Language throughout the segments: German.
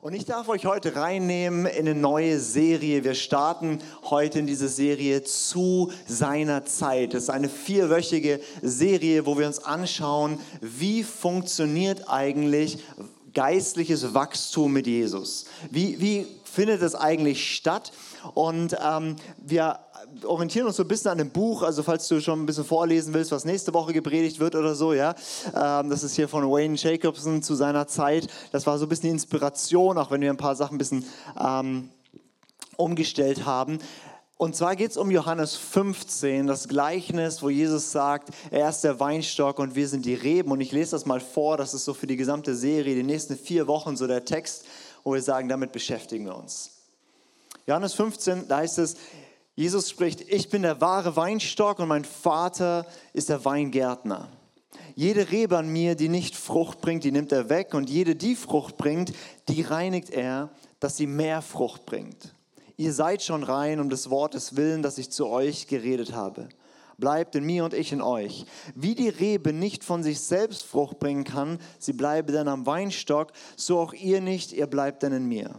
Und ich darf euch heute reinnehmen in eine neue Serie. Wir starten heute in diese Serie zu seiner Zeit. Das ist eine vierwöchige Serie, wo wir uns anschauen, wie funktioniert eigentlich geistliches Wachstum mit Jesus. Wie, wie findet es eigentlich statt? Und ähm, wir orientieren uns so ein bisschen an dem Buch, also falls du schon ein bisschen vorlesen willst, was nächste Woche gepredigt wird oder so, ja. Ähm, das ist hier von Wayne Jacobson zu seiner Zeit. Das war so ein bisschen die Inspiration, auch wenn wir ein paar Sachen ein bisschen ähm, umgestellt haben. Und zwar geht es um Johannes 15, das Gleichnis, wo Jesus sagt, er ist der Weinstock und wir sind die Reben. Und ich lese das mal vor, das ist so für die gesamte Serie, die nächsten vier Wochen so der Text, wo wir sagen, damit beschäftigen wir uns. Johannes 15, da heißt es, Jesus spricht, ich bin der wahre Weinstock und mein Vater ist der Weingärtner. Jede Rebe an mir, die nicht Frucht bringt, die nimmt er weg und jede, die Frucht bringt, die reinigt er, dass sie mehr Frucht bringt. Ihr seid schon rein um des Wortes willen, das ich zu euch geredet habe. Bleibt in mir und ich in euch. Wie die Rebe nicht von sich selbst Frucht bringen kann, sie bleibe dann am Weinstock, so auch ihr nicht, ihr bleibt dann in mir.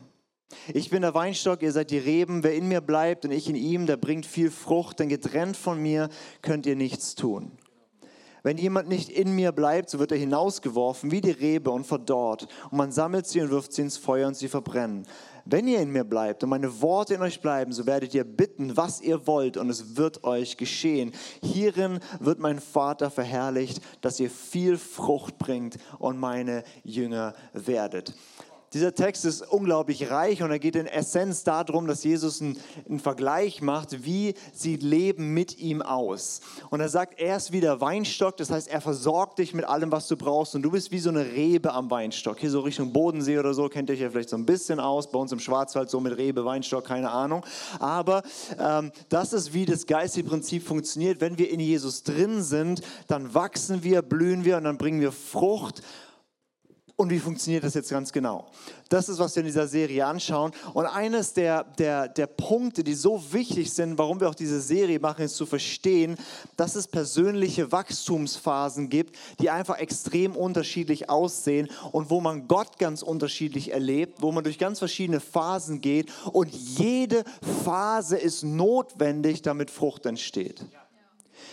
Ich bin der Weinstock, ihr seid die Reben. Wer in mir bleibt und ich in ihm, der bringt viel Frucht, denn getrennt von mir könnt ihr nichts tun. Wenn jemand nicht in mir bleibt, so wird er hinausgeworfen wie die Rebe und verdorrt. Und man sammelt sie und wirft sie ins Feuer und sie verbrennen. Wenn ihr in mir bleibt und meine Worte in euch bleiben, so werdet ihr bitten, was ihr wollt, und es wird euch geschehen. Hierin wird mein Vater verherrlicht, dass ihr viel Frucht bringt und meine Jünger werdet. Dieser Text ist unglaublich reich und er geht in Essenz darum, dass Jesus einen, einen, Vergleich macht, wie sieht Leben mit ihm aus. Und er sagt, er ist wie der Weinstock, das heißt, er versorgt dich mit allem, was du brauchst und du bist wie so eine Rebe am Weinstock. Hier so Richtung Bodensee oder so, kennt ihr euch ja vielleicht so ein bisschen aus, bei uns im Schwarzwald so mit Rebe, Weinstock, keine Ahnung. Aber ähm, das ist, wie das geistige Prinzip funktioniert. Wenn wir in Jesus drin sind, dann wachsen wir, blühen wir und dann bringen wir Frucht und wie funktioniert das jetzt ganz genau? Das ist, was wir in dieser Serie anschauen. Und eines der, der, der Punkte, die so wichtig sind, warum wir auch diese Serie machen, ist zu verstehen, dass es persönliche Wachstumsphasen gibt, die einfach extrem unterschiedlich aussehen und wo man Gott ganz unterschiedlich erlebt, wo man durch ganz verschiedene Phasen geht. Und jede Phase ist notwendig, damit Frucht entsteht. Ja.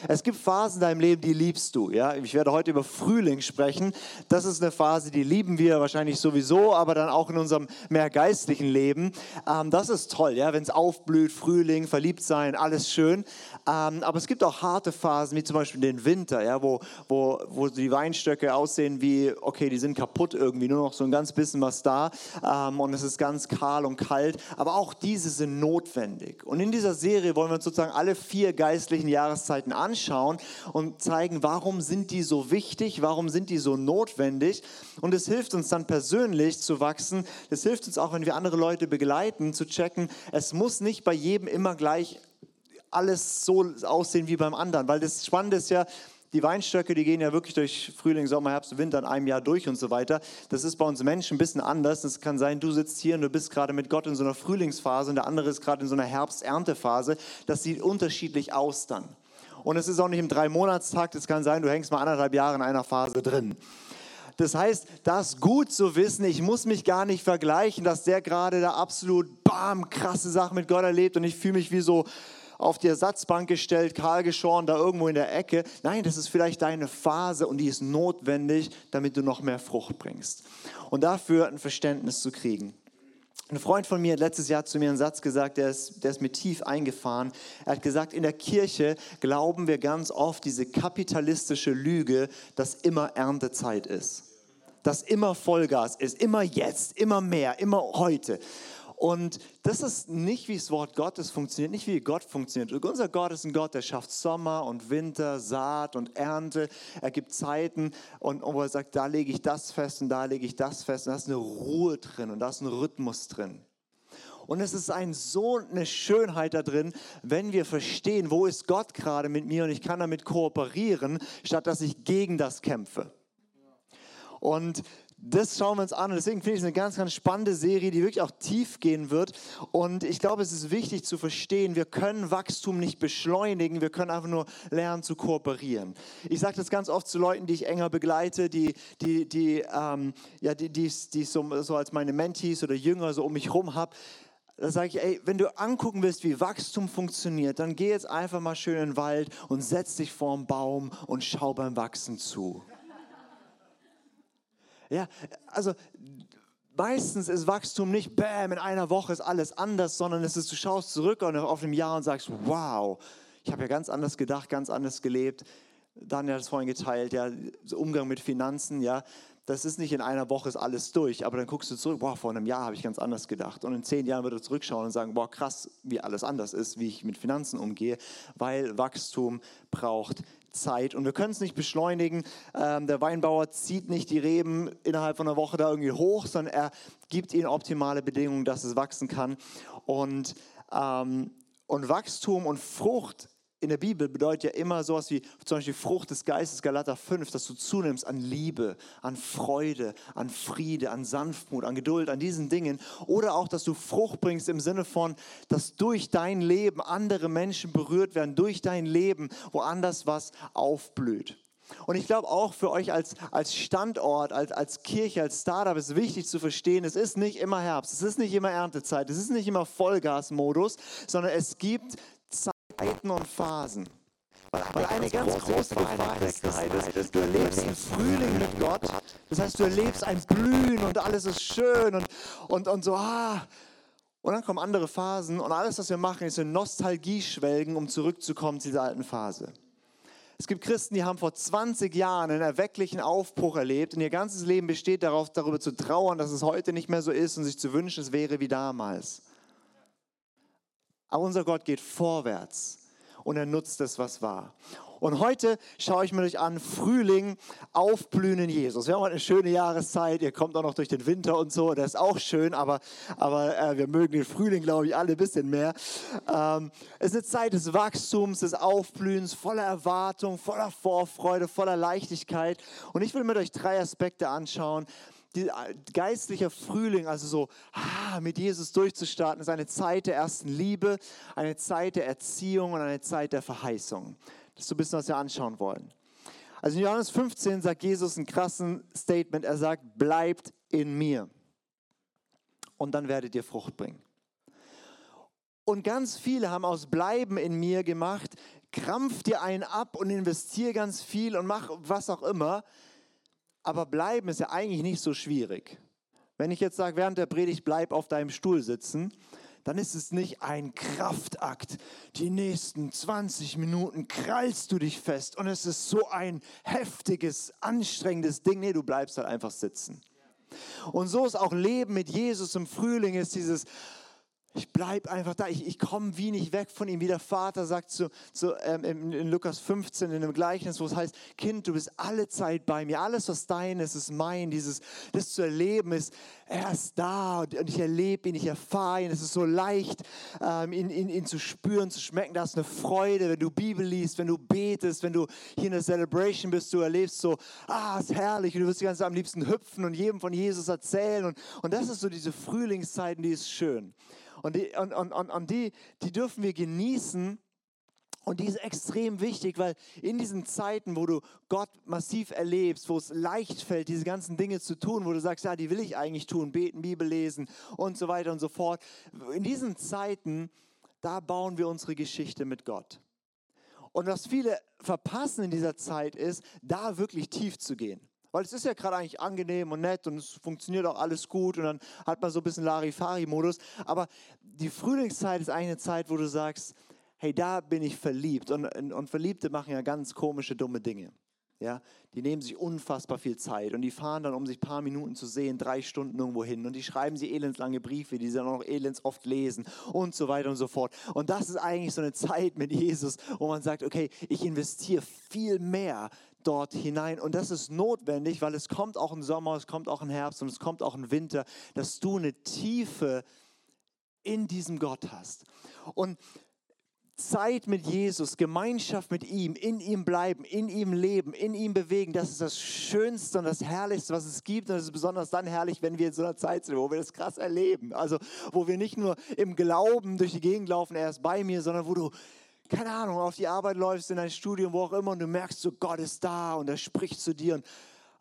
Es gibt Phasen in deinem Leben, die liebst du. Ja? Ich werde heute über Frühling sprechen. Das ist eine Phase, die lieben wir wahrscheinlich sowieso, aber dann auch in unserem mehr geistlichen Leben. Ähm, das ist toll, ja? wenn es aufblüht, Frühling, verliebt sein, alles schön. Ähm, aber es gibt auch harte Phasen, wie zum Beispiel den Winter, ja? wo, wo, wo die Weinstöcke aussehen wie, okay, die sind kaputt irgendwie, nur noch so ein ganz bisschen was da ähm, und es ist ganz kahl und kalt. Aber auch diese sind notwendig. Und in dieser Serie wollen wir uns sozusagen alle vier geistlichen Jahreszeiten anschauen anschauen und zeigen, warum sind die so wichtig, warum sind die so notwendig. Und es hilft uns dann persönlich zu wachsen. Es hilft uns auch, wenn wir andere Leute begleiten, zu checken, es muss nicht bei jedem immer gleich alles so aussehen wie beim anderen. Weil das Spannende ist ja, die Weinstöcke, die gehen ja wirklich durch Frühling, Sommer, Herbst, Winter in einem Jahr durch und so weiter. Das ist bei uns Menschen ein bisschen anders. Es kann sein, du sitzt hier und du bist gerade mit Gott in so einer Frühlingsphase und der andere ist gerade in so einer Herbst-Erntephase. Das sieht unterschiedlich aus dann. Und es ist auch nicht im Drei-Monatstakt. Es kann sein, du hängst mal anderthalb Jahre in einer Phase drin. Das heißt, das gut zu wissen. Ich muss mich gar nicht vergleichen, dass der gerade da absolut bam, krasse Sachen mit Gott erlebt und ich fühle mich wie so auf die Ersatzbank gestellt, kahl geschoren, da irgendwo in der Ecke. Nein, das ist vielleicht deine Phase und die ist notwendig, damit du noch mehr Frucht bringst. Und dafür ein Verständnis zu kriegen. Ein Freund von mir hat letztes Jahr zu mir einen Satz gesagt, der ist, der ist mir tief eingefahren. Er hat gesagt, in der Kirche glauben wir ganz oft diese kapitalistische Lüge, dass immer Erntezeit ist. Dass immer Vollgas ist, immer jetzt, immer mehr, immer heute. Und das ist nicht, wie das Wort Gottes funktioniert, nicht wie Gott funktioniert. Unser Gott ist ein Gott, der schafft Sommer und Winter, Saat und Ernte. Er gibt Zeiten und, wo er sagt, da lege ich das fest und da lege ich das fest. Und da ist eine Ruhe drin und da ist ein Rhythmus drin. Und es ist ein, so eine Schönheit da drin, wenn wir verstehen, wo ist Gott gerade mit mir und ich kann damit kooperieren, statt dass ich gegen das kämpfe. Und das schauen wir uns an. Und deswegen finde ich es eine ganz, ganz spannende Serie, die wirklich auch tief gehen wird. Und ich glaube, es ist wichtig zu verstehen, wir können Wachstum nicht beschleunigen, wir können einfach nur lernen zu kooperieren. Ich sage das ganz oft zu Leuten, die ich enger begleite, die, die, die, ähm, ja, die, die, die ich so, so als meine Mentees oder Jünger so um mich herum habe da sage ich, ey, wenn du angucken willst, wie Wachstum funktioniert, dann geh jetzt einfach mal schön in den Wald und setz dich vor einen Baum und schau beim Wachsen zu. Ja, also meistens ist Wachstum nicht, bam, in einer Woche ist alles anders, sondern es ist, du schaust zurück auf ein Jahr und sagst, wow, ich habe ja ganz anders gedacht, ganz anders gelebt. Daniel hat es vorhin geteilt, ja, Umgang mit Finanzen, ja, das ist nicht in einer Woche ist alles durch, aber dann guckst du zurück, boah, vor einem Jahr habe ich ganz anders gedacht. Und in zehn Jahren wird du zurückschauen und sagen, boah, krass, wie alles anders ist, wie ich mit Finanzen umgehe, weil Wachstum braucht Zeit und wir können es nicht beschleunigen. Ähm, der Weinbauer zieht nicht die Reben innerhalb von einer Woche da irgendwie hoch, sondern er gibt ihnen optimale Bedingungen, dass es wachsen kann. Und, ähm, und Wachstum und Frucht in der Bibel bedeutet ja immer sowas wie zum Beispiel Frucht des Geistes, Galater 5, dass du zunimmst an Liebe, an Freude, an Friede, an Sanftmut, an Geduld, an diesen Dingen. Oder auch, dass du Frucht bringst im Sinne von, dass durch dein Leben andere Menschen berührt werden, durch dein Leben woanders was aufblüht. Und ich glaube auch für euch als, als Standort, als, als Kirche, als Startup ist wichtig zu verstehen, es ist nicht immer Herbst, es ist nicht immer Erntezeit, es ist nicht immer Vollgasmodus, sondern es gibt Zeiten und Phasen. Weil eine ganz große Gefahr ist, du erlebst einen Frühling mit Gott. Das heißt, du erlebst ein Blühen und alles ist schön und, und, und so, ah. Und dann kommen andere Phasen und alles, was wir machen, ist in Nostalgie schwelgen, um zurückzukommen zu dieser alten Phase. Es gibt Christen, die haben vor 20 Jahren einen erwecklichen Aufbruch erlebt und ihr ganzes Leben besteht darauf, darüber zu trauern, dass es heute nicht mehr so ist und sich zu wünschen, es wäre wie damals. Aber unser Gott geht vorwärts und er nutzt es, was war. Und heute schaue ich mir euch an, Frühling, Aufblühen in Jesus. Wir haben heute eine schöne Jahreszeit, ihr kommt auch noch durch den Winter und so, das ist auch schön, aber, aber äh, wir mögen den Frühling, glaube ich, alle ein bisschen mehr. Ähm, es ist eine Zeit des Wachstums, des Aufblühens, voller Erwartung, voller Vorfreude, voller Leichtigkeit. Und ich will mit euch drei Aspekte anschauen, geistlicher Frühling, also so ah, mit Jesus durchzustarten, ist eine Zeit der ersten Liebe, eine Zeit der Erziehung und eine Zeit der Verheißung. Das ist so ein bisschen, was wir anschauen wollen. Also in Johannes 15 sagt Jesus ein krassen Statement. Er sagt, bleibt in mir und dann werdet ihr Frucht bringen. Und ganz viele haben aus Bleiben in mir gemacht, krampf dir einen ab und investier ganz viel und mach was auch immer. Aber bleiben ist ja eigentlich nicht so schwierig. Wenn ich jetzt sage, während der Predigt bleib auf deinem Stuhl sitzen, dann ist es nicht ein Kraftakt. Die nächsten 20 Minuten krallst du dich fest und es ist so ein heftiges, anstrengendes Ding. Nee, du bleibst halt einfach sitzen. Und so ist auch Leben mit Jesus im Frühling, ist dieses, ich bleibe einfach da, ich, ich komme wie nicht weg von ihm, wie der Vater sagt zu, zu, ähm, in, in, Lukas 15 in dem Gleichnis, wo es heißt, Kind, du bist alle Zeit bei mir, alles was dein ist, ist mein, dieses, das zu erleben ist, er ist da und, ich erlebe ihn, ich erfahre ihn, es ist so leicht, ähm, ihn, ihn, ihn zu spüren, zu schmecken, da ist eine Freude, wenn du Bibel liest, wenn du betest, wenn du hier in der Celebration bist, du erlebst so, ah, ist herrlich. Und du wirst die ganze Zeit am liebsten hüpfen und jedem von Jesus erzählen. Und, und das ist so diese Frühlingszeiten, die ist schön. Und die, und, und, und, und die, die dürfen wir genießen. Und die ist extrem wichtig, weil in diesen Zeiten, wo du Gott massiv erlebst, wo es leicht fällt, diese ganzen Dinge zu tun, wo du sagst, ja, die will ich eigentlich tun, beten, Bibel lesen und so weiter und so fort. In diesen Zeiten, da bauen wir unsere Geschichte mit Gott. Und was viele verpassen in dieser Zeit ist, da wirklich tief zu gehen. Weil es ist ja gerade eigentlich angenehm und nett und es funktioniert auch alles gut und dann hat man so ein bisschen Larifari-Modus. Aber die Frühlingszeit ist eigentlich eine Zeit, wo du sagst, hey, da bin ich verliebt. Und, und Verliebte machen ja ganz komische, dumme Dinge. Ja, die nehmen sich unfassbar viel Zeit und die fahren dann, um sich ein paar Minuten zu sehen, drei Stunden irgendwo hin und die schreiben sie elendslange Briefe, die sie dann auch elends oft lesen und so weiter und so fort. Und das ist eigentlich so eine Zeit mit Jesus, wo man sagt, okay, ich investiere viel mehr dort hinein. Und das ist notwendig, weil es kommt auch im Sommer, es kommt auch im Herbst und es kommt auch im Winter, dass du eine Tiefe in diesem Gott hast. Und Zeit mit Jesus, Gemeinschaft mit ihm, in ihm bleiben, in ihm leben, in ihm bewegen, das ist das Schönste und das Herrlichste, was es gibt. Und es ist besonders dann herrlich, wenn wir in so einer Zeit sind, wo wir das krass erleben. Also, wo wir nicht nur im Glauben durch die Gegend laufen, er ist bei mir, sondern wo du, keine Ahnung, auf die Arbeit läufst, in dein Studium, wo auch immer, und du merkst, so Gott ist da und er spricht zu dir. Und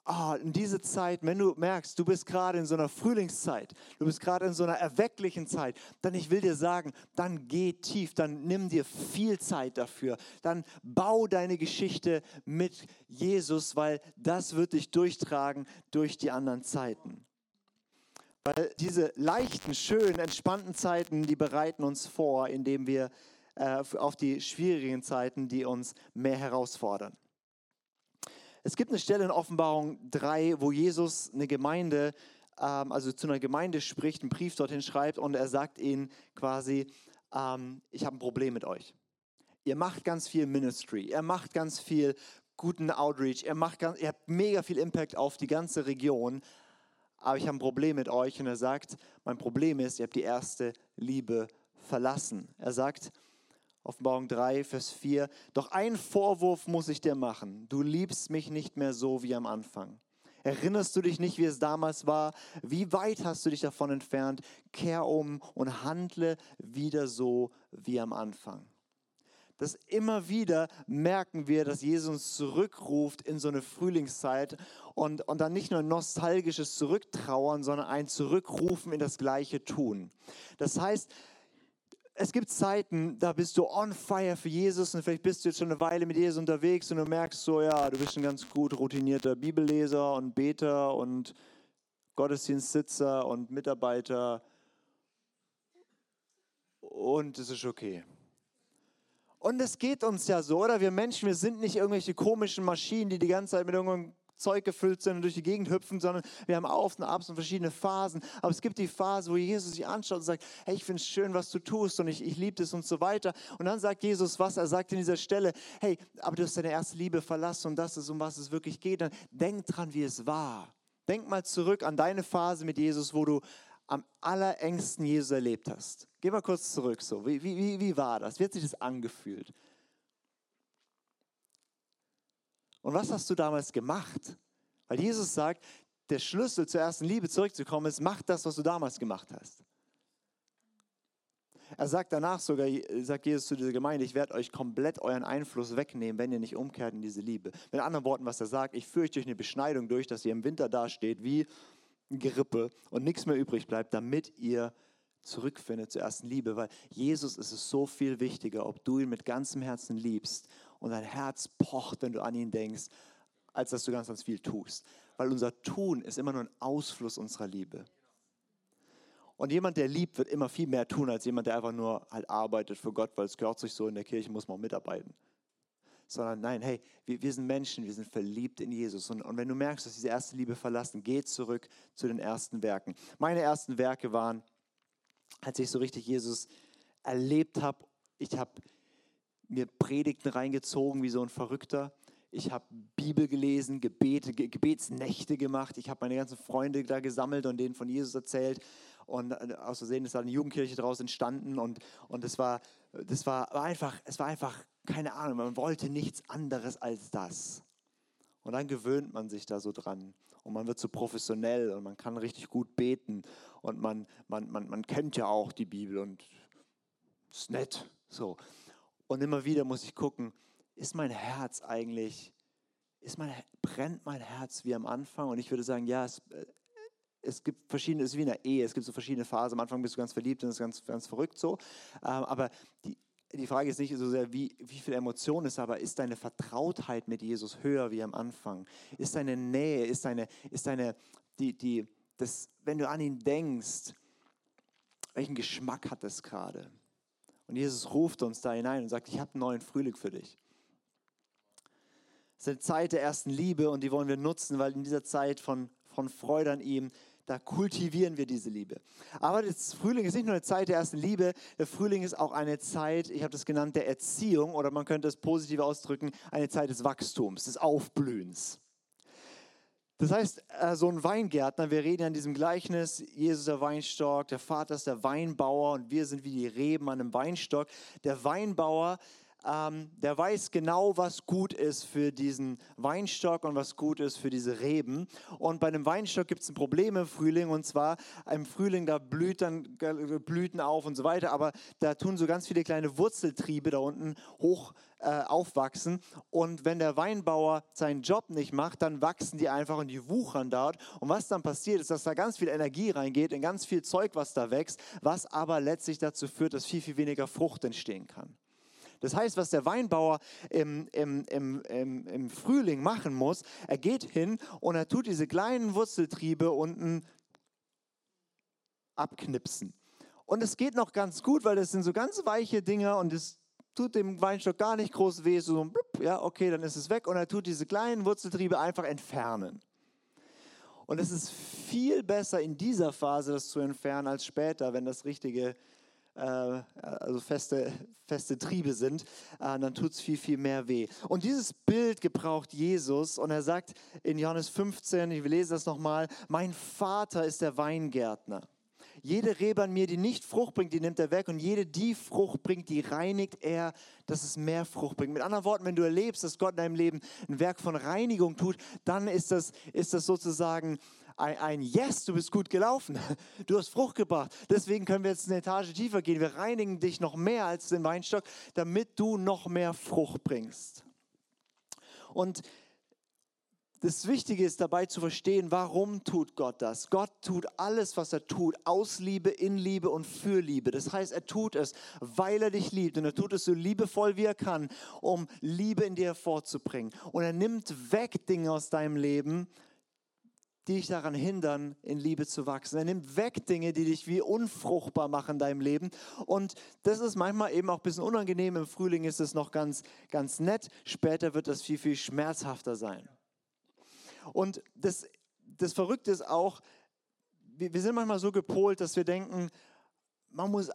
oh, in diese Zeit, wenn du merkst, du bist gerade in so einer Frühlingszeit, du bist gerade in so einer erwecklichen Zeit, dann ich will dir sagen, dann geh tief, dann nimm dir viel Zeit dafür, dann bau deine Geschichte mit Jesus, weil das wird dich durchtragen durch die anderen Zeiten. Weil diese leichten, schönen, entspannten Zeiten, die bereiten uns vor, indem wir äh, auf die schwierigen Zeiten, die uns mehr herausfordern. Es gibt eine Stelle in Offenbarung 3, wo Jesus eine Gemeinde, ähm, also zu einer Gemeinde spricht, einen Brief dorthin schreibt und er sagt ihnen quasi, ähm, ich habe ein Problem mit euch. Ihr macht ganz viel Ministry, ihr macht ganz viel guten Outreach, ihr, macht ganz, ihr habt mega viel Impact auf die ganze Region, aber ich habe ein Problem mit euch. Und er sagt, mein Problem ist, ihr habt die erste Liebe verlassen. Er sagt, Offenbarung 3, Vers 4. Doch einen Vorwurf muss ich dir machen. Du liebst mich nicht mehr so wie am Anfang. Erinnerst du dich nicht, wie es damals war? Wie weit hast du dich davon entfernt? Kehr um und handle wieder so wie am Anfang. Das immer wieder merken wir, dass Jesus uns zurückruft in so eine Frühlingszeit und, und dann nicht nur ein nostalgisches Zurücktrauern, sondern ein Zurückrufen in das gleiche Tun. Das heißt, es gibt Zeiten, da bist du on fire für Jesus und vielleicht bist du jetzt schon eine Weile mit Jesus unterwegs und du merkst so, ja, du bist ein ganz gut routinierter Bibelleser und Beter und Gottesdienstsitzer und Mitarbeiter und es ist okay. Und es geht uns ja so, oder? Wir Menschen, wir sind nicht irgendwelche komischen Maschinen, die die ganze Zeit mit irgendeinem Zeug gefüllt sind und durch die Gegend hüpfen, sondern wir haben Auf und Abs und verschiedene Phasen. Aber es gibt die Phase, wo Jesus sich anschaut und sagt, hey, ich finde es schön, was du tust und ich, ich liebe das und so weiter. Und dann sagt Jesus was, er sagt in dieser Stelle, hey, aber du hast deine erste Liebe verlassen und das ist, um was es wirklich geht. Dann denk dran, wie es war. Denk mal zurück an deine Phase mit Jesus, wo du am allerengsten Jesus erlebt hast. Geh mal kurz zurück so. Wie, wie, wie war das? Wie hat sich das angefühlt? Und was hast du damals gemacht? Weil Jesus sagt, der Schlüssel zur ersten Liebe zurückzukommen ist, mach das, was du damals gemacht hast. Er sagt danach sogar, sagt Jesus zu dieser Gemeinde, ich werde euch komplett euren Einfluss wegnehmen, wenn ihr nicht umkehrt in diese Liebe. Mit anderen Worten, was er sagt, ich führe euch durch eine Beschneidung durch, dass ihr im Winter dasteht wie ein Gerippe und nichts mehr übrig bleibt, damit ihr zurückfindet zur ersten Liebe. Weil Jesus ist es so viel wichtiger, ob du ihn mit ganzem Herzen liebst und dein Herz pocht, wenn du an ihn denkst, als dass du ganz, ganz viel tust. Weil unser Tun ist immer nur ein Ausfluss unserer Liebe. Und jemand, der liebt, wird immer viel mehr tun, als jemand, der einfach nur halt arbeitet für Gott, weil es gehört sich so, in der Kirche muss man mitarbeiten. Sondern nein, hey, wir, wir sind Menschen, wir sind verliebt in Jesus. Und, und wenn du merkst, dass diese erste Liebe verlassen, geh zurück zu den ersten Werken. Meine ersten Werke waren, als ich so richtig Jesus erlebt habe, ich habe mir Predigten reingezogen wie so ein Verrückter. Ich habe Bibel gelesen, Gebete, Gebetsnächte gemacht. Ich habe meine ganzen Freunde da gesammelt und denen von Jesus erzählt. Und äh, aus Versehen ist da eine Jugendkirche daraus entstanden. Und, und das, war, das war, einfach, es war einfach, keine Ahnung, man wollte nichts anderes als das. Und dann gewöhnt man sich da so dran. Und man wird so professionell und man kann richtig gut beten. Und man, man, man, man kennt ja auch die Bibel und ist nett. So. Und immer wieder muss ich gucken, ist mein Herz eigentlich, ist mein, brennt mein Herz wie am Anfang? Und ich würde sagen, ja, es, äh, es gibt verschiedene, es ist wie in der Ehe, es gibt so verschiedene Phasen. Am Anfang bist du ganz verliebt und das ist ganz, ganz verrückt so. Ähm, aber die, die Frage ist nicht so sehr, wie, wie viel Emotion ist, aber ist deine Vertrautheit mit Jesus höher wie am Anfang? Ist deine Nähe, ist deine, ist deine, die, die, das, wenn du an ihn denkst, welchen Geschmack hat das gerade? Und Jesus ruft uns da hinein und sagt, ich habe einen neuen Frühling für dich. Es ist eine Zeit der ersten Liebe und die wollen wir nutzen, weil in dieser Zeit von, von Freude an ihm, da kultivieren wir diese Liebe. Aber das Frühling ist nicht nur eine Zeit der ersten Liebe, der Frühling ist auch eine Zeit, ich habe das genannt, der Erziehung oder man könnte es positiv ausdrücken, eine Zeit des Wachstums, des Aufblühens. Das heißt, äh, so ein Weingärtner, wir reden ja in diesem Gleichnis, Jesus der Weinstock, der Vater ist der Weinbauer und wir sind wie die Reben an einem Weinstock. Der Weinbauer ähm, der weiß genau, was gut ist für diesen Weinstock und was gut ist für diese Reben. Und bei einem Weinstock gibt es ein Problem im Frühling und zwar im Frühling, da blüht dann Blüten auf und so weiter, aber da tun so ganz viele kleine Wurzeltriebe da unten hoch äh, aufwachsen. Und wenn der Weinbauer seinen Job nicht macht, dann wachsen die einfach und die wuchern dort. Und was dann passiert, ist, dass da ganz viel Energie reingeht, in ganz viel Zeug, was da wächst, was aber letztlich dazu führt, dass viel, viel weniger Frucht entstehen kann. Das heißt, was der Weinbauer im, im, im, im, im Frühling machen muss, er geht hin und er tut diese kleinen Wurzeltriebe unten abknipsen. Und es geht noch ganz gut, weil das sind so ganz weiche Dinger und es tut dem Weinstock gar nicht groß weh. So, blub, ja, okay, dann ist es weg. Und er tut diese kleinen Wurzeltriebe einfach entfernen. Und es ist viel besser in dieser Phase das zu entfernen als später, wenn das richtige äh, also feste, feste Triebe sind, äh, dann tut es viel, viel mehr weh. Und dieses Bild gebraucht Jesus und er sagt in Johannes 15, ich lese das nochmal, mein Vater ist der Weingärtner. Jede Rebe an mir, die nicht Frucht bringt, die nimmt er weg. Und jede, die Frucht bringt, die reinigt er, dass es mehr Frucht bringt. Mit anderen Worten, wenn du erlebst, dass Gott in deinem Leben ein Werk von Reinigung tut, dann ist das, ist das sozusagen ein, ein Yes, du bist gut gelaufen. Du hast Frucht gebracht. Deswegen können wir jetzt eine Etage tiefer gehen. Wir reinigen dich noch mehr als den Weinstock, damit du noch mehr Frucht bringst. Und das Wichtige ist dabei zu verstehen, warum tut Gott das? Gott tut alles, was er tut, aus Liebe, in Liebe und für Liebe. Das heißt, er tut es, weil er dich liebt und er tut es so liebevoll, wie er kann, um Liebe in dir hervorzubringen. Und er nimmt weg Dinge aus deinem Leben, die dich daran hindern, in Liebe zu wachsen. Er nimmt weg Dinge, die dich wie unfruchtbar machen in deinem Leben. Und das ist manchmal eben auch ein bisschen unangenehm. Im Frühling ist es noch ganz, ganz nett. Später wird das viel, viel schmerzhafter sein. Und das, das Verrückte ist auch, wir, wir sind manchmal so gepolt, dass wir denken, man muss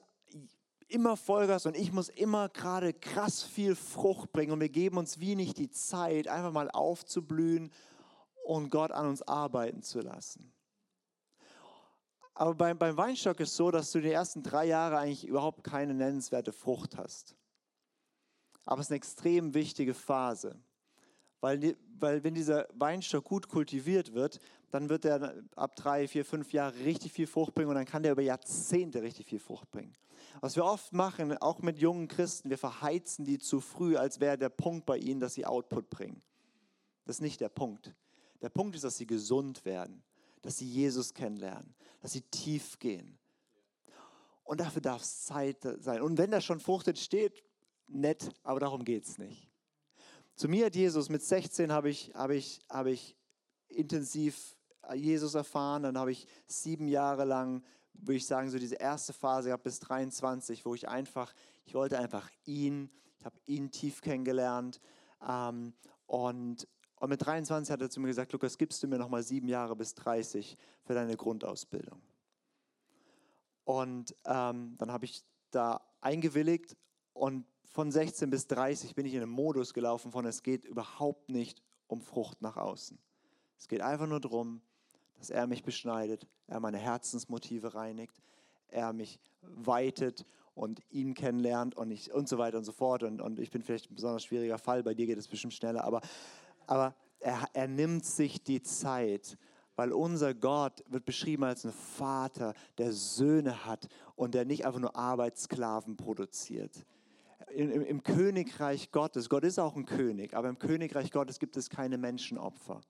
immer Vollgas und ich muss immer gerade krass viel Frucht bringen und wir geben uns wie nicht die Zeit, einfach mal aufzublühen und Gott an uns arbeiten zu lassen. Aber beim, beim Weinstock ist es so, dass du die ersten drei Jahre eigentlich überhaupt keine nennenswerte Frucht hast. Aber es ist eine extrem wichtige Phase. Weil, weil wenn dieser Weinstock gut kultiviert wird, dann wird er ab drei, vier, fünf Jahre richtig viel Frucht bringen und dann kann der über Jahrzehnte richtig viel Frucht bringen. Was wir oft machen, auch mit jungen Christen, wir verheizen die zu früh, als wäre der Punkt bei ihnen, dass sie Output bringen. Das ist nicht der Punkt. Der Punkt ist, dass sie gesund werden, dass sie Jesus kennenlernen, dass sie tief gehen. Und dafür darf es Zeit sein. Und wenn da schon Frucht entsteht, nett, aber darum geht es nicht. Zu mir hat Jesus mit 16 habe ich, habe ich, habe ich intensiv Jesus erfahren. Dann habe ich sieben Jahre lang, würde ich sagen, so diese erste Phase gehabt bis 23, wo ich einfach, ich wollte einfach ihn, ich habe ihn tief kennengelernt. Ähm, und und mit 23 hat er zu mir gesagt, Lukas, gibst du mir noch mal sieben Jahre bis 30 für deine Grundausbildung. Und ähm, dann habe ich da eingewilligt und von 16 bis 30 bin ich in einem Modus gelaufen von, es geht überhaupt nicht um Frucht nach außen. Es geht einfach nur darum, dass er mich beschneidet, er meine Herzensmotive reinigt, er mich weitet und ihn kennenlernt und, ich, und so weiter und so fort. Und, und ich bin vielleicht ein besonders schwieriger Fall, bei dir geht es bestimmt schneller, aber aber er, er nimmt sich die Zeit, weil unser Gott wird beschrieben als ein Vater, der Söhne hat und der nicht einfach nur Arbeitssklaven produziert. Im, im, Königreich Gottes, Gott ist auch ein König, aber im Königreich Gottes gibt es keine Menschenopfer.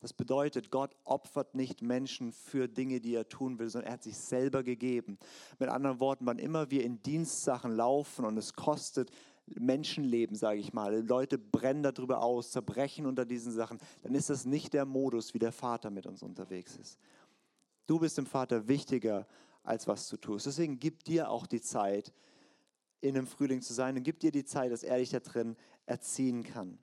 Das bedeutet, Gott opfert nicht Menschen für Dinge, die er tun will, sondern er hat sich selber gegeben. Mit anderen Worten, wann immer wir in Dienstsachen laufen und es kostet Menschenleben, sage ich mal, Leute brennen darüber aus, zerbrechen unter diesen Sachen, dann ist das nicht der Modus, wie der Vater mit uns unterwegs ist. Du bist dem Vater wichtiger, als was du tust. Deswegen gib dir auch die Zeit, in einem Frühling zu sein und gib dir die Zeit, dass er dich da drin erziehen kann.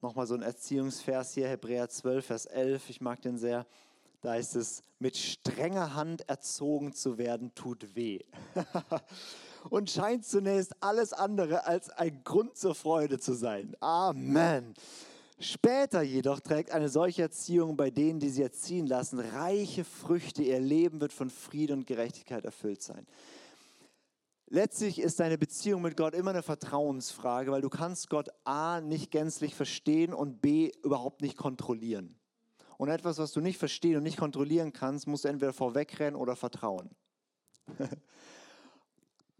Nochmal so ein Erziehungsvers hier, Hebräer 12, Vers 11, ich mag den sehr. Da heißt es, mit strenger Hand erzogen zu werden, tut weh. und scheint zunächst alles andere als ein Grund zur Freude zu sein. Amen. Später jedoch trägt eine solche Erziehung bei denen, die sie erziehen lassen, reiche Früchte. Ihr Leben wird von Frieden und Gerechtigkeit erfüllt sein. Letztlich ist deine Beziehung mit Gott immer eine Vertrauensfrage, weil du kannst Gott A nicht gänzlich verstehen und B überhaupt nicht kontrollieren. Und etwas, was du nicht verstehen und nicht kontrollieren kannst, musst du entweder vorwegrennen oder vertrauen.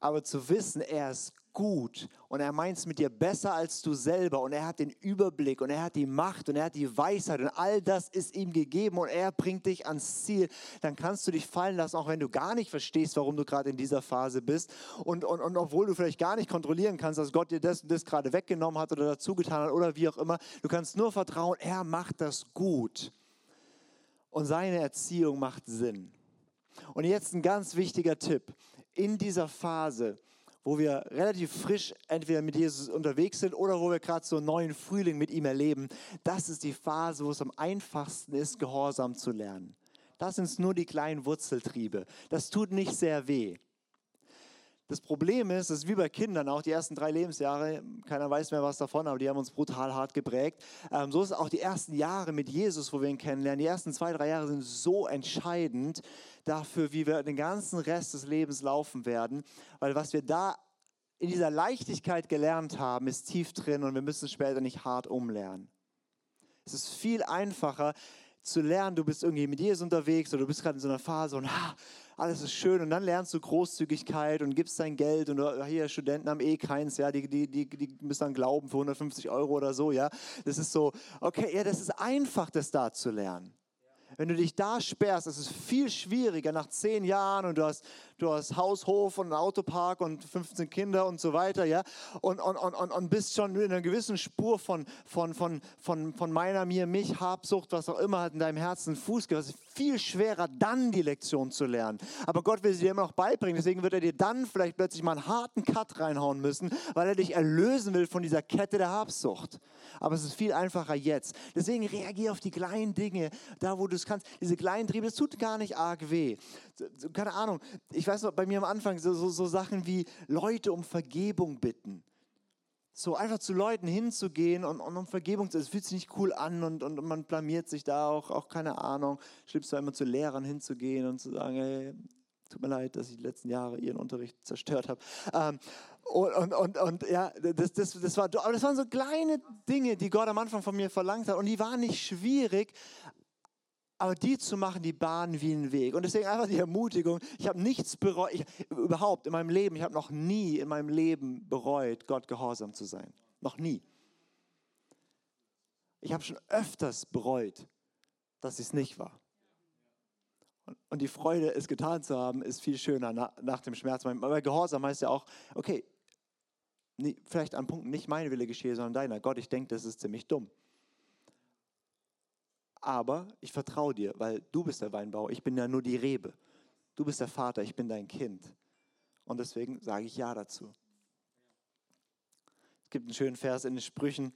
Aber zu wissen, er ist gut und er meint es mit dir besser als du selber und er hat den Überblick und er hat die Macht und er hat die Weisheit und all das ist ihm gegeben und er bringt dich ans Ziel, dann kannst du dich fallen lassen, auch wenn du gar nicht verstehst, warum du gerade in dieser Phase bist und, und, und obwohl du vielleicht gar nicht kontrollieren kannst, dass Gott dir das und das gerade weggenommen hat oder dazu getan hat oder wie auch immer, du kannst nur vertrauen, er macht das gut und seine Erziehung macht Sinn. Und jetzt ein ganz wichtiger Tipp. In dieser Phase, wo wir relativ frisch entweder mit Jesus unterwegs sind oder wo wir gerade so einen neuen Frühling mit ihm erleben, das ist die Phase, wo es am einfachsten ist, Gehorsam zu lernen. Das sind nur die kleinen Wurzeltriebe. Das tut nicht sehr weh. Das Problem ist, es ist wie bei Kindern auch die ersten drei Lebensjahre, keiner weiß mehr was davon, aber die haben uns brutal hart geprägt. Ähm, so ist auch die ersten Jahre mit Jesus, wo wir ihn kennenlernen. Die ersten zwei, drei Jahre sind so entscheidend dafür, wie wir den ganzen Rest des Lebens laufen werden, weil was wir da in dieser Leichtigkeit gelernt haben, ist tief drin und wir müssen später nicht hart umlernen. Es ist viel einfacher zu lernen, du bist irgendwie mit Jesus unterwegs oder du bist gerade in so einer Phase und ha, alles ist schön und dann lernst du Großzügigkeit und gibst dein Geld und hier Studenten haben eh keins, ja, die, die, die, die müssen dann glauben für 150 Euro oder so, ja. Das ist so, okay, ja, das ist einfach, das da zu lernen. Wenn du dich da sperrst, ist es viel schwieriger nach zehn Jahren und du hast, du hast Haus, Hof und einen Autopark und 15 Kinder und so weiter, ja, und, und, und, und bist schon in einer gewissen Spur von, von, von, von, von meiner, mir, mich, Habsucht, was auch immer hat in deinem Herzen Fuß gehabt. Es ist viel schwerer, dann die Lektion zu lernen. Aber Gott will sie dir immer noch beibringen, deswegen wird er dir dann vielleicht plötzlich mal einen harten Cut reinhauen müssen, weil er dich erlösen will von dieser Kette der Habsucht. Aber es ist viel einfacher jetzt. Deswegen reagier auf die kleinen Dinge, da wo du es kannst. Diese kleinen Triebe, das tut gar nicht arg weh. Keine Ahnung, ich weiß noch, bei mir am Anfang so, so, so Sachen wie Leute um Vergebung bitten. So einfach zu Leuten hinzugehen und, und um Vergebung, es fühlt sich nicht cool an und, und, und, man blamiert sich da auch, auch keine Ahnung. Schlimmste war immer zu Lehrern hinzugehen und zu sagen, hey, tut mir leid, dass ich die letzten Jahre ihren Unterricht zerstört habe. Ähm, und, und, und, und, ja, das, das, das, war, aber das waren so kleine Dinge, die Gott am Anfang von mir verlangt hat. Und die waren nicht schwierig, aber die zu machen, die bahnen wie einen Weg. Und deswegen einfach die Ermutigung, ich habe nichts bereut, ich, überhaupt in meinem Leben, ich habe noch nie in meinem Leben bereut, Gott gehorsam zu sein. Noch nie. Ich habe schon öfters bereut, dass es nicht war. Und die Freude, es getan zu haben, ist viel schöner nach dem Schmerz. Aber Gehorsam heißt ja auch, okay, vielleicht an Punkten nicht mein Wille geschehe, sondern deiner. Gott, ich denke, das ist ziemlich dumm. Aber ich vertraue dir, weil du bist der Weinbauer, ich bin ja nur die Rebe. Du bist der Vater, ich bin dein Kind. Und deswegen sage ich Ja dazu. Es gibt einen schönen Vers in den Sprüchen,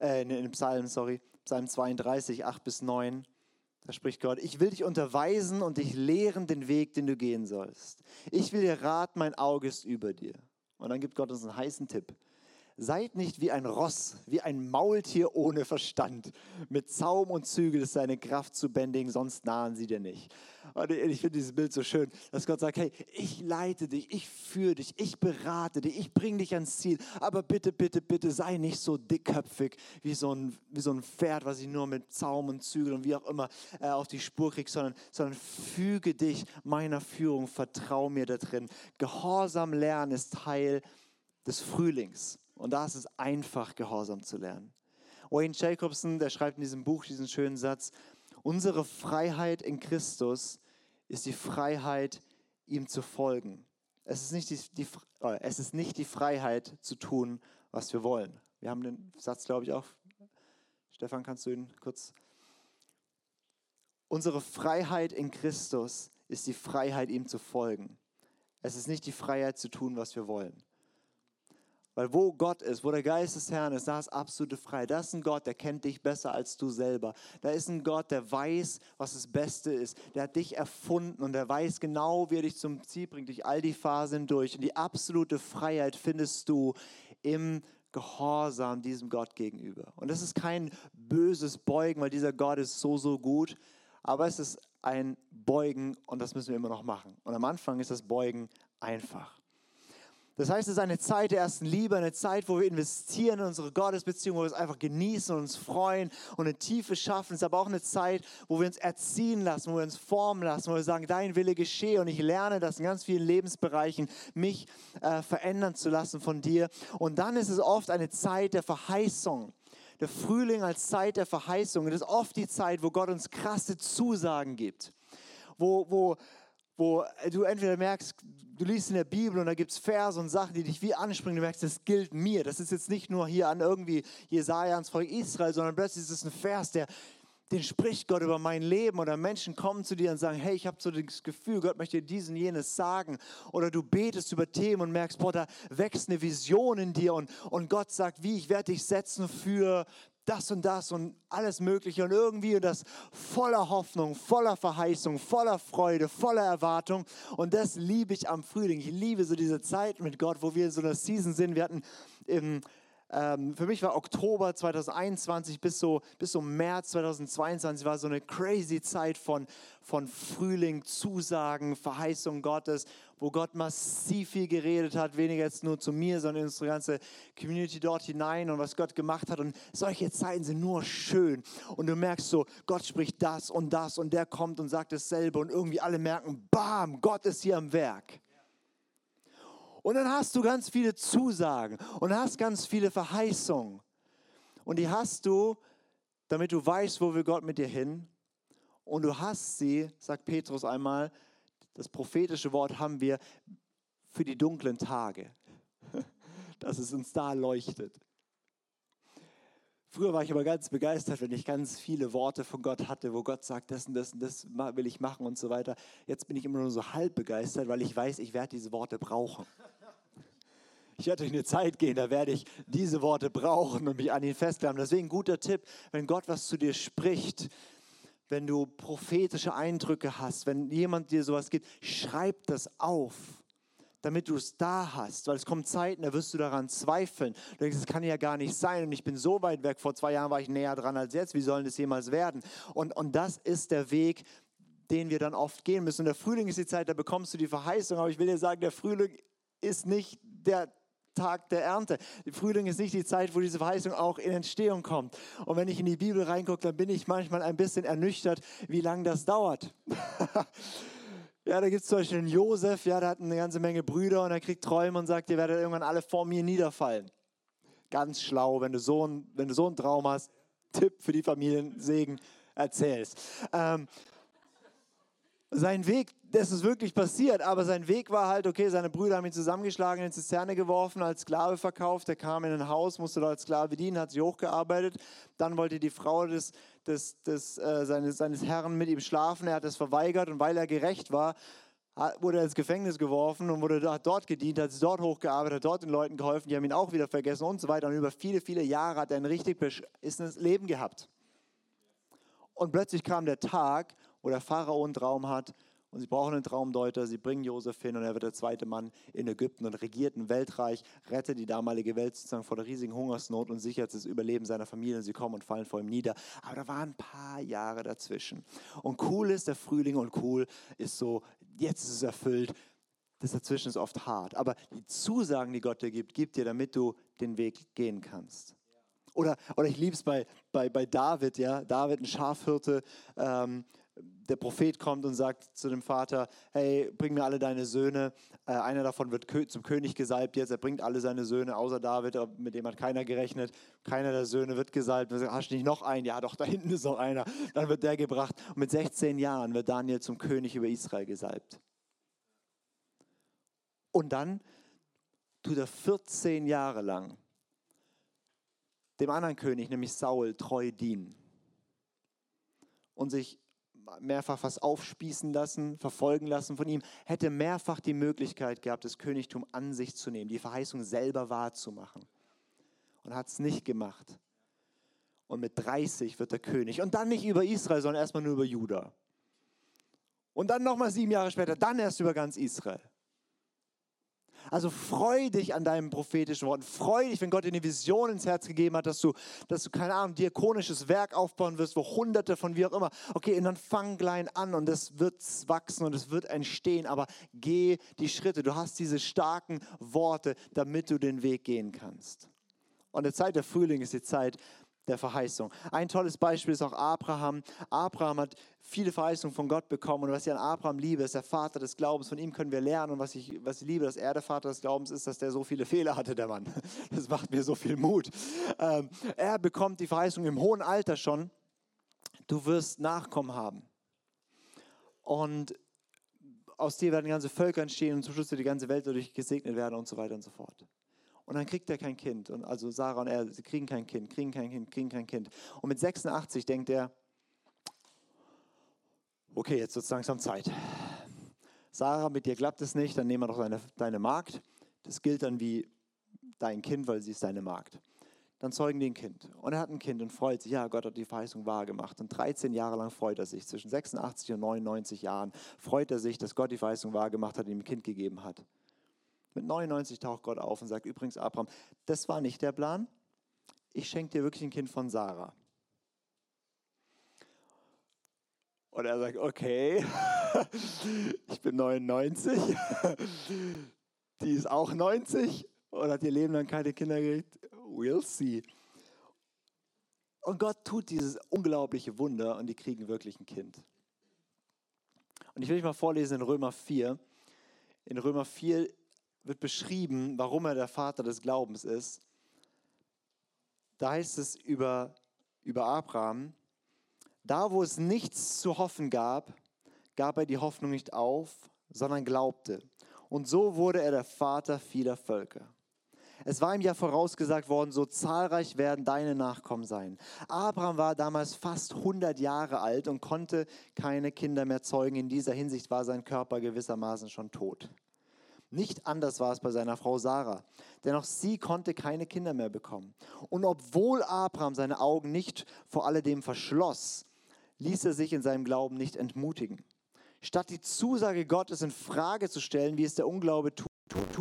äh, in den Psalmen, sorry, Psalm 32, 8 bis 9. Da spricht Gott, ich will dich unterweisen und dich lehren den Weg, den du gehen sollst. Ich will dir raten, mein Auge ist über dir. Und dann gibt Gott uns einen heißen Tipp. Seid nicht wie ein Ross, wie ein Maultier ohne Verstand. Mit Zaum und Zügel ist seine Kraft zu bändigen, sonst nahen sie dir nicht. Und ich finde dieses Bild so schön, dass Gott sagt, hey, ich leite dich, ich führe dich, ich berate dich, ich bringe dich ans Ziel. Aber bitte, bitte, bitte sei nicht so dickköpfig wie so ein, wie so ein Pferd, was ich nur mit Zaum und Zügel und wie auch immer äh, auf die Spur kriege, sondern, sondern füge dich meiner Führung, vertrau mir da drin. Gehorsam lernen ist Teil des Frühlings. Und da ist es einfach, Gehorsam zu lernen. Wayne Jacobson, der schreibt in diesem Buch diesen schönen Satz, unsere Freiheit in Christus ist die Freiheit, ihm zu folgen. Es ist nicht die, die, es ist nicht die Freiheit zu tun, was wir wollen. Wir haben den Satz, glaube ich, auch. Stefan, kannst du ihn kurz? Unsere Freiheit in Christus ist die Freiheit, ihm zu folgen. Es ist nicht die Freiheit zu tun, was wir wollen. Weil wo Gott ist, wo der Geist des Herrn ist, da ist absolute Freiheit. Da ist ein Gott, der kennt dich besser als du selber. Da ist ein Gott, der weiß, was das Beste ist. Der hat dich erfunden und der weiß genau, wie er dich zum Ziel bringt, durch all die Phasen durch. Und die absolute Freiheit findest du im Gehorsam diesem Gott gegenüber. Und das ist kein böses Beugen, weil dieser Gott ist so, so gut, aber es ist ein Beugen und das müssen wir immer noch machen. Und am Anfang ist das Beugen einfach. Das heißt, es ist eine Zeit der ersten Liebe, eine Zeit, wo wir investieren in unsere Gottesbeziehung, wo wir es einfach genießen und uns freuen und eine Tiefe schaffen. Es ist aber auch eine Zeit, wo wir uns erziehen lassen, wo wir uns formen lassen, wo wir sagen, dein Wille geschehe und ich lerne das in ganz vielen Lebensbereichen, mich äh, verändern zu lassen von dir. Und dann ist es oft eine Zeit der Verheißung. Der Frühling als Zeit der Verheißung. Das ist oft die Zeit, wo Gott uns krasse Zusagen gibt. Wo, wo, wo du entweder merkst, du liest in der Bibel und da gibt es Verse und Sachen, die dich wie anspringen, du merkst, das gilt mir. Das ist jetzt nicht nur hier an irgendwie Jesaja ans Volk Israel, sondern plötzlich ist es ein Vers, der, den spricht Gott über mein Leben oder Menschen kommen zu dir und sagen, hey, ich habe so das Gefühl, Gott möchte dir dies und jenes sagen. Oder du betest über Themen und merkst, boah, da wächst eine Vision in dir und, und Gott sagt, wie, ich werde dich setzen für das und das und alles Mögliche und irgendwie und das voller Hoffnung, voller Verheißung, voller Freude, voller Erwartung. Und das liebe ich am Frühling. Ich liebe so diese Zeit mit Gott, wo wir in so einer Season sind. Wir hatten im ähm, für mich war Oktober 2021 bis so, bis so März 2022 war so eine crazy Zeit von, von Frühling, Zusagen, Verheißung Gottes, wo Gott massiv viel geredet hat, weniger jetzt nur zu mir, sondern in unsere ganze Community dort hinein und was Gott gemacht hat. Und solche Zeiten sind nur schön. Und du merkst so, Gott spricht das und das und der kommt und sagt dasselbe und irgendwie alle merken, bam, Gott ist hier am Werk. Und dann hast du ganz viele Zusagen und hast ganz viele Verheißungen. Und die hast du, damit du weißt, wo will Gott mit dir hin. Und du hast sie, sagt Petrus einmal, das prophetische Wort haben wir für die dunklen Tage, dass es uns da leuchtet. Früher war ich aber ganz begeistert, wenn ich ganz viele Worte von Gott hatte, wo Gott sagt, das und das und das will ich machen und so weiter. Jetzt bin ich immer nur so halb begeistert, weil ich weiß, ich werde diese Worte brauchen. Ich werde durch eine Zeit gehen, da werde ich diese Worte brauchen und mich an ihn festklammern. Deswegen guter Tipp, wenn Gott was zu dir spricht, wenn du prophetische Eindrücke hast, wenn jemand dir sowas gibt, schreib das auf damit du es da hast. Weil es kommen Zeiten, da wirst du daran zweifeln. Du denkst, das kann ja gar nicht sein und ich bin so weit weg. Vor zwei Jahren war ich näher dran als jetzt. Wie soll das jemals werden? Und, und das ist der Weg, den wir dann oft gehen müssen. Und der Frühling ist die Zeit, da bekommst du die Verheißung. Aber ich will dir sagen, der Frühling ist nicht der Tag der Ernte. Der Frühling ist nicht die Zeit, wo diese Verheißung auch in Entstehung kommt. Und wenn ich in die Bibel reingucke, dann bin ich manchmal ein bisschen ernüchtert, wie lange das dauert. Ja, da gibt es zum Beispiel einen Josef, ja, der hat eine ganze Menge Brüder und er kriegt Träume und sagt, ihr werdet irgendwann alle vor mir niederfallen. Ganz schlau, wenn du so, ein, wenn du so einen Traum hast, Tipp für die Familiensegen, erzählst. Ähm, sein Weg, das ist wirklich passiert, aber sein Weg war halt, okay, seine Brüder haben ihn zusammengeschlagen, in die Zisterne geworfen, als Sklave verkauft, er kam in ein Haus, musste dort als Sklave dienen, hat sich hochgearbeitet, dann wollte die Frau des, des, des, äh, seines, seines Herrn mit ihm schlafen, er hat es verweigert und weil er gerecht war, wurde er ins Gefängnis geworfen und wurde dort gedient, hat sich dort hochgearbeitet, hat dort den Leuten geholfen, die haben ihn auch wieder vergessen und so weiter. Und über viele, viele Jahre hat er ein richtig beschissenes Leben gehabt. Und plötzlich kam der Tag, wo der Pharao einen Traum hat und sie brauchen einen Traumdeuter, sie bringen Josef hin und er wird der zweite Mann in Ägypten und regiert ein Weltreich, rettet die damalige Welt sozusagen vor der riesigen Hungersnot und sichert das Überleben seiner Familie. Sie kommen und fallen vor ihm nieder. Aber da waren ein paar Jahre dazwischen. Und cool ist der Frühling und cool ist so, jetzt ist es erfüllt. Das dazwischen ist oft hart. Aber die Zusagen, die Gott dir gibt, gibt dir, damit du den Weg gehen kannst. Oder, oder ich liebe es bei, bei, bei David, ja. David, ein Schafhirte, ähm, der Prophet kommt und sagt zu dem Vater, hey, bring mir alle deine Söhne. Äh, einer davon wird zum König gesalbt jetzt. Er bringt alle seine Söhne, außer David, mit dem hat keiner gerechnet. Keiner der Söhne wird gesalbt. Sagt, hast du nicht noch einen? Ja, doch, da hinten ist noch einer. Dann wird der gebracht. Und mit 16 Jahren wird Daniel zum König über Israel gesalbt. Und dann tut er 14 Jahre lang dem anderen König, nämlich Saul, treu dienen und sich mehrfach was aufspießen lassen, verfolgen lassen von ihm, hätte mehrfach die Möglichkeit gehabt, das Königtum an sich zu nehmen, die Verheißung selber wahrzumachen. Und hat es nicht gemacht. Und mit 30 wird er König. Und dann nicht über Israel, sondern erstmal nur über Juda. Und dann nochmal sieben Jahre später, dann erst über ganz Israel. Also freu dich an deinem prophetischen Wort. Freu dich, wenn Gott dir eine Vision ins Herz gegeben hat, dass du, dass du, keine Ahnung, diakonisches Werk aufbauen wirst, wo hunderte von wie auch immer. Okay, und dann fang klein an und es wird wachsen und es wird entstehen, aber geh die Schritte. Du hast diese starken Worte, damit du den Weg gehen kannst. Und die Zeit der Frühling ist die Zeit, der Verheißung. Ein tolles Beispiel ist auch Abraham. Abraham hat viele Verheißungen von Gott bekommen und was ich an Abraham liebe, ist der Vater des Glaubens. Von ihm können wir lernen und was ich, was ich liebe, dass er der Vater des Glaubens ist, dass der so viele Fehler hatte, der Mann. Das macht mir so viel Mut. Ähm, er bekommt die Verheißung im hohen Alter schon, du wirst Nachkommen haben. Und aus dir werden ganze Völker entstehen und zum Schluss wird die ganze Welt dadurch gesegnet werden und so weiter und so fort. Und dann kriegt er kein Kind. Und also Sarah und er, sie kriegen kein Kind, kriegen kein Kind, kriegen kein Kind. Und mit 86 denkt er, okay, jetzt wird es langsam Zeit. Sarah, mit dir klappt es nicht, dann nehmen wir doch deine, deine Magd. Das gilt dann wie dein Kind, weil sie ist deine Magd. Dann zeugen die ein Kind. Und er hat ein Kind und freut sich, ja, Gott hat die Verheißung wahr gemacht. Und 13 Jahre lang freut er sich. Zwischen 86 und 99 Jahren freut er sich, dass Gott die Verheißung wahr gemacht hat und ihm ein Kind gegeben hat. Mit 99 taucht Gott auf und sagt, übrigens, Abraham, das war nicht der Plan. Ich schenke dir wirklich ein Kind von Sarah. Und er sagt, okay, ich bin 99, die ist auch 90 und hat ihr Leben lang keine Kinder gekriegt. We'll see. Und Gott tut dieses unglaubliche Wunder und die kriegen wirklich ein Kind. Und ich will euch mal vorlesen in Römer 4. In Römer 4 wird beschrieben, warum er der Vater des Glaubens ist. Da heißt es über, über Abraham, da wo es nichts zu hoffen gab, gab er die Hoffnung nicht auf, sondern glaubte. Und so wurde er der Vater vieler Völker. Es war ihm ja vorausgesagt worden, so zahlreich werden deine Nachkommen sein. Abraham war damals fast 100 Jahre alt und konnte keine Kinder mehr zeugen. In dieser Hinsicht war sein Körper gewissermaßen schon tot. Nicht anders war es bei seiner Frau Sarah, denn auch sie konnte keine Kinder mehr bekommen. Und obwohl Abraham seine Augen nicht vor alledem verschloss, ließ er sich in seinem Glauben nicht entmutigen. Statt die Zusage Gottes in Frage zu stellen, wie es der Unglaube tun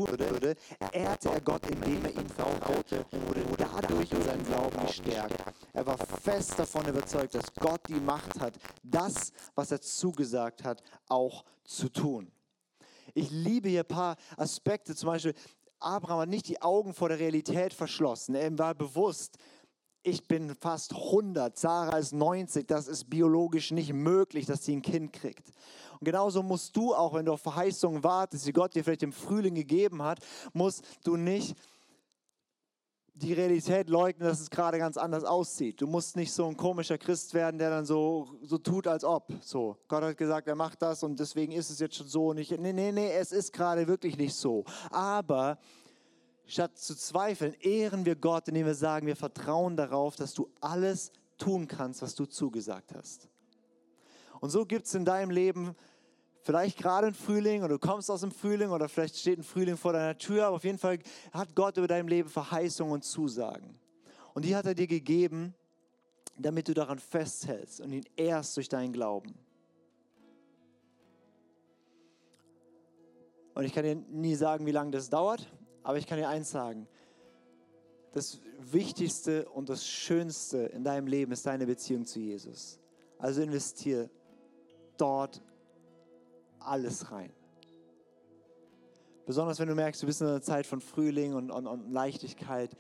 würde, ehrte er Gott, indem er ihm vertraute und wurde dadurch in seinem Glauben gestärkt. Er war fest davon überzeugt, dass Gott die Macht hat, das, was er zugesagt hat, auch zu tun. Ich liebe hier ein paar Aspekte, zum Beispiel, Abraham hat nicht die Augen vor der Realität verschlossen. Er war bewusst, ich bin fast 100, Sarah ist 90, das ist biologisch nicht möglich, dass sie ein Kind kriegt. Und genauso musst du auch, wenn du auf Verheißungen wartest, die Gott dir vielleicht im Frühling gegeben hat, musst du nicht die Realität leugnen, dass es gerade ganz anders aussieht. Du musst nicht so ein komischer Christ werden, der dann so, so tut, als ob. So, Gott hat gesagt, er macht das und deswegen ist es jetzt schon so. Nicht, nee, nee, nee, es ist gerade wirklich nicht so. Aber statt zu zweifeln, ehren wir Gott, indem wir sagen, wir vertrauen darauf, dass du alles tun kannst, was du zugesagt hast. Und so gibt es in deinem Leben vielleicht gerade ein Frühling oder du kommst aus dem Frühling oder vielleicht steht ein Frühling vor deiner Tür, aber auf jeden Fall hat Gott über dein Leben Verheißungen und Zusagen. Und die hat er dir gegeben, damit du daran festhältst und ihn ehrst durch deinen Glauben. Und ich kann dir nie sagen, wie lange das dauert, aber ich kann dir eins sagen. Das Wichtigste und das Schönste in deinem Leben ist deine Beziehung zu Jesus. Also investiere dort alles rein. Besonders wenn du merkst, du bist in einer Zeit von Frühling und, und, und Leichtigkeit.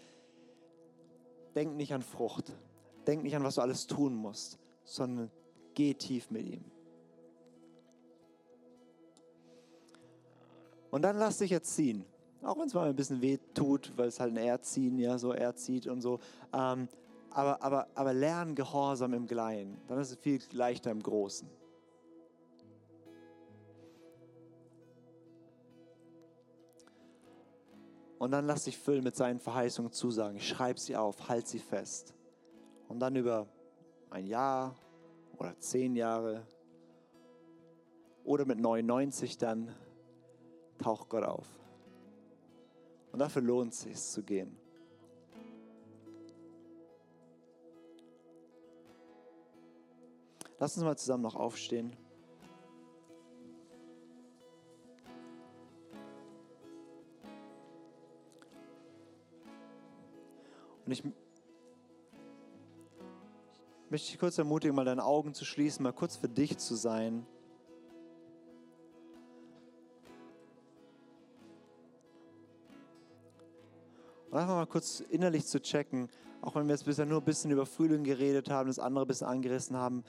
Denk nicht an Frucht. Denk nicht an, was du alles tun musst, sondern geh tief mit ihm. Und dann lass dich erziehen. Auch wenn es mal ein bisschen weh tut, weil es halt ein Erziehen, ja, so erzieht und so. Ähm, aber, aber, aber lern Gehorsam im Kleinen. Dann ist es viel leichter im Großen. Und dann lass dich füllen mit seinen Verheißungen Zusagen. Schreib sie auf, halt sie fest. Und dann über ein Jahr oder zehn Jahre oder mit 99 dann taucht Gott auf. Und dafür lohnt es sich zu gehen. Lass uns mal zusammen noch aufstehen. Und ich möchte dich kurz ermutigen, mal deine Augen zu schließen, mal kurz für dich zu sein. Und einfach mal kurz innerlich zu checken, auch wenn wir jetzt bisher nur ein bisschen über Frühling geredet haben, das andere ein bisschen angerissen haben,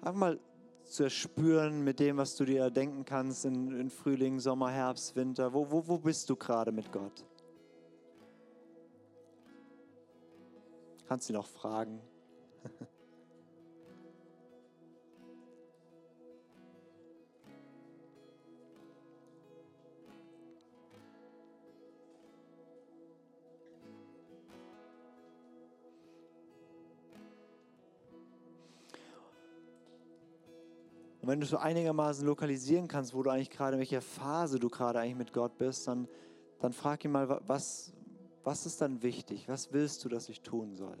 einfach mal zu erspüren mit dem, was du dir denken kannst in, in Frühling, Sommer, Herbst, Winter. Wo, wo, wo bist du gerade mit Gott? Kannst ihn auch fragen. Und wenn du so einigermaßen lokalisieren kannst, wo du eigentlich gerade, in welcher Phase du gerade eigentlich mit Gott bist, dann, dann frag ihn mal, was, was ist dann wichtig? Was willst du, dass ich tun soll?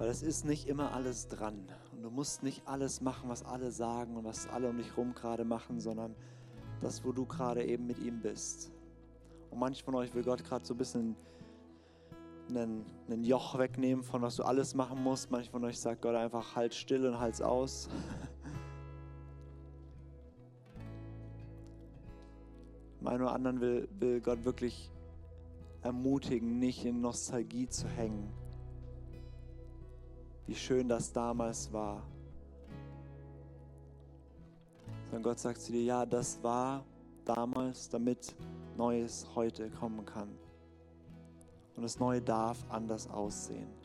Weil es ist nicht immer alles dran. Und du musst nicht alles machen, was alle sagen und was alle um dich herum gerade machen, sondern das, wo du gerade eben mit ihm bist. Und manch von euch will Gott gerade so ein bisschen einen, Joch wegnehmen, von was du alles machen musst. Manch von euch sagt Gott einfach, halt still und halt's aus. Dem einen oder anderen will, will Gott wirklich ermutigen, nicht in Nostalgie zu hängen, wie schön das damals war. Sondern Gott sagt zu dir, ja, das war damals, damit Neues heute kommen kann. Und das Neue darf anders aussehen.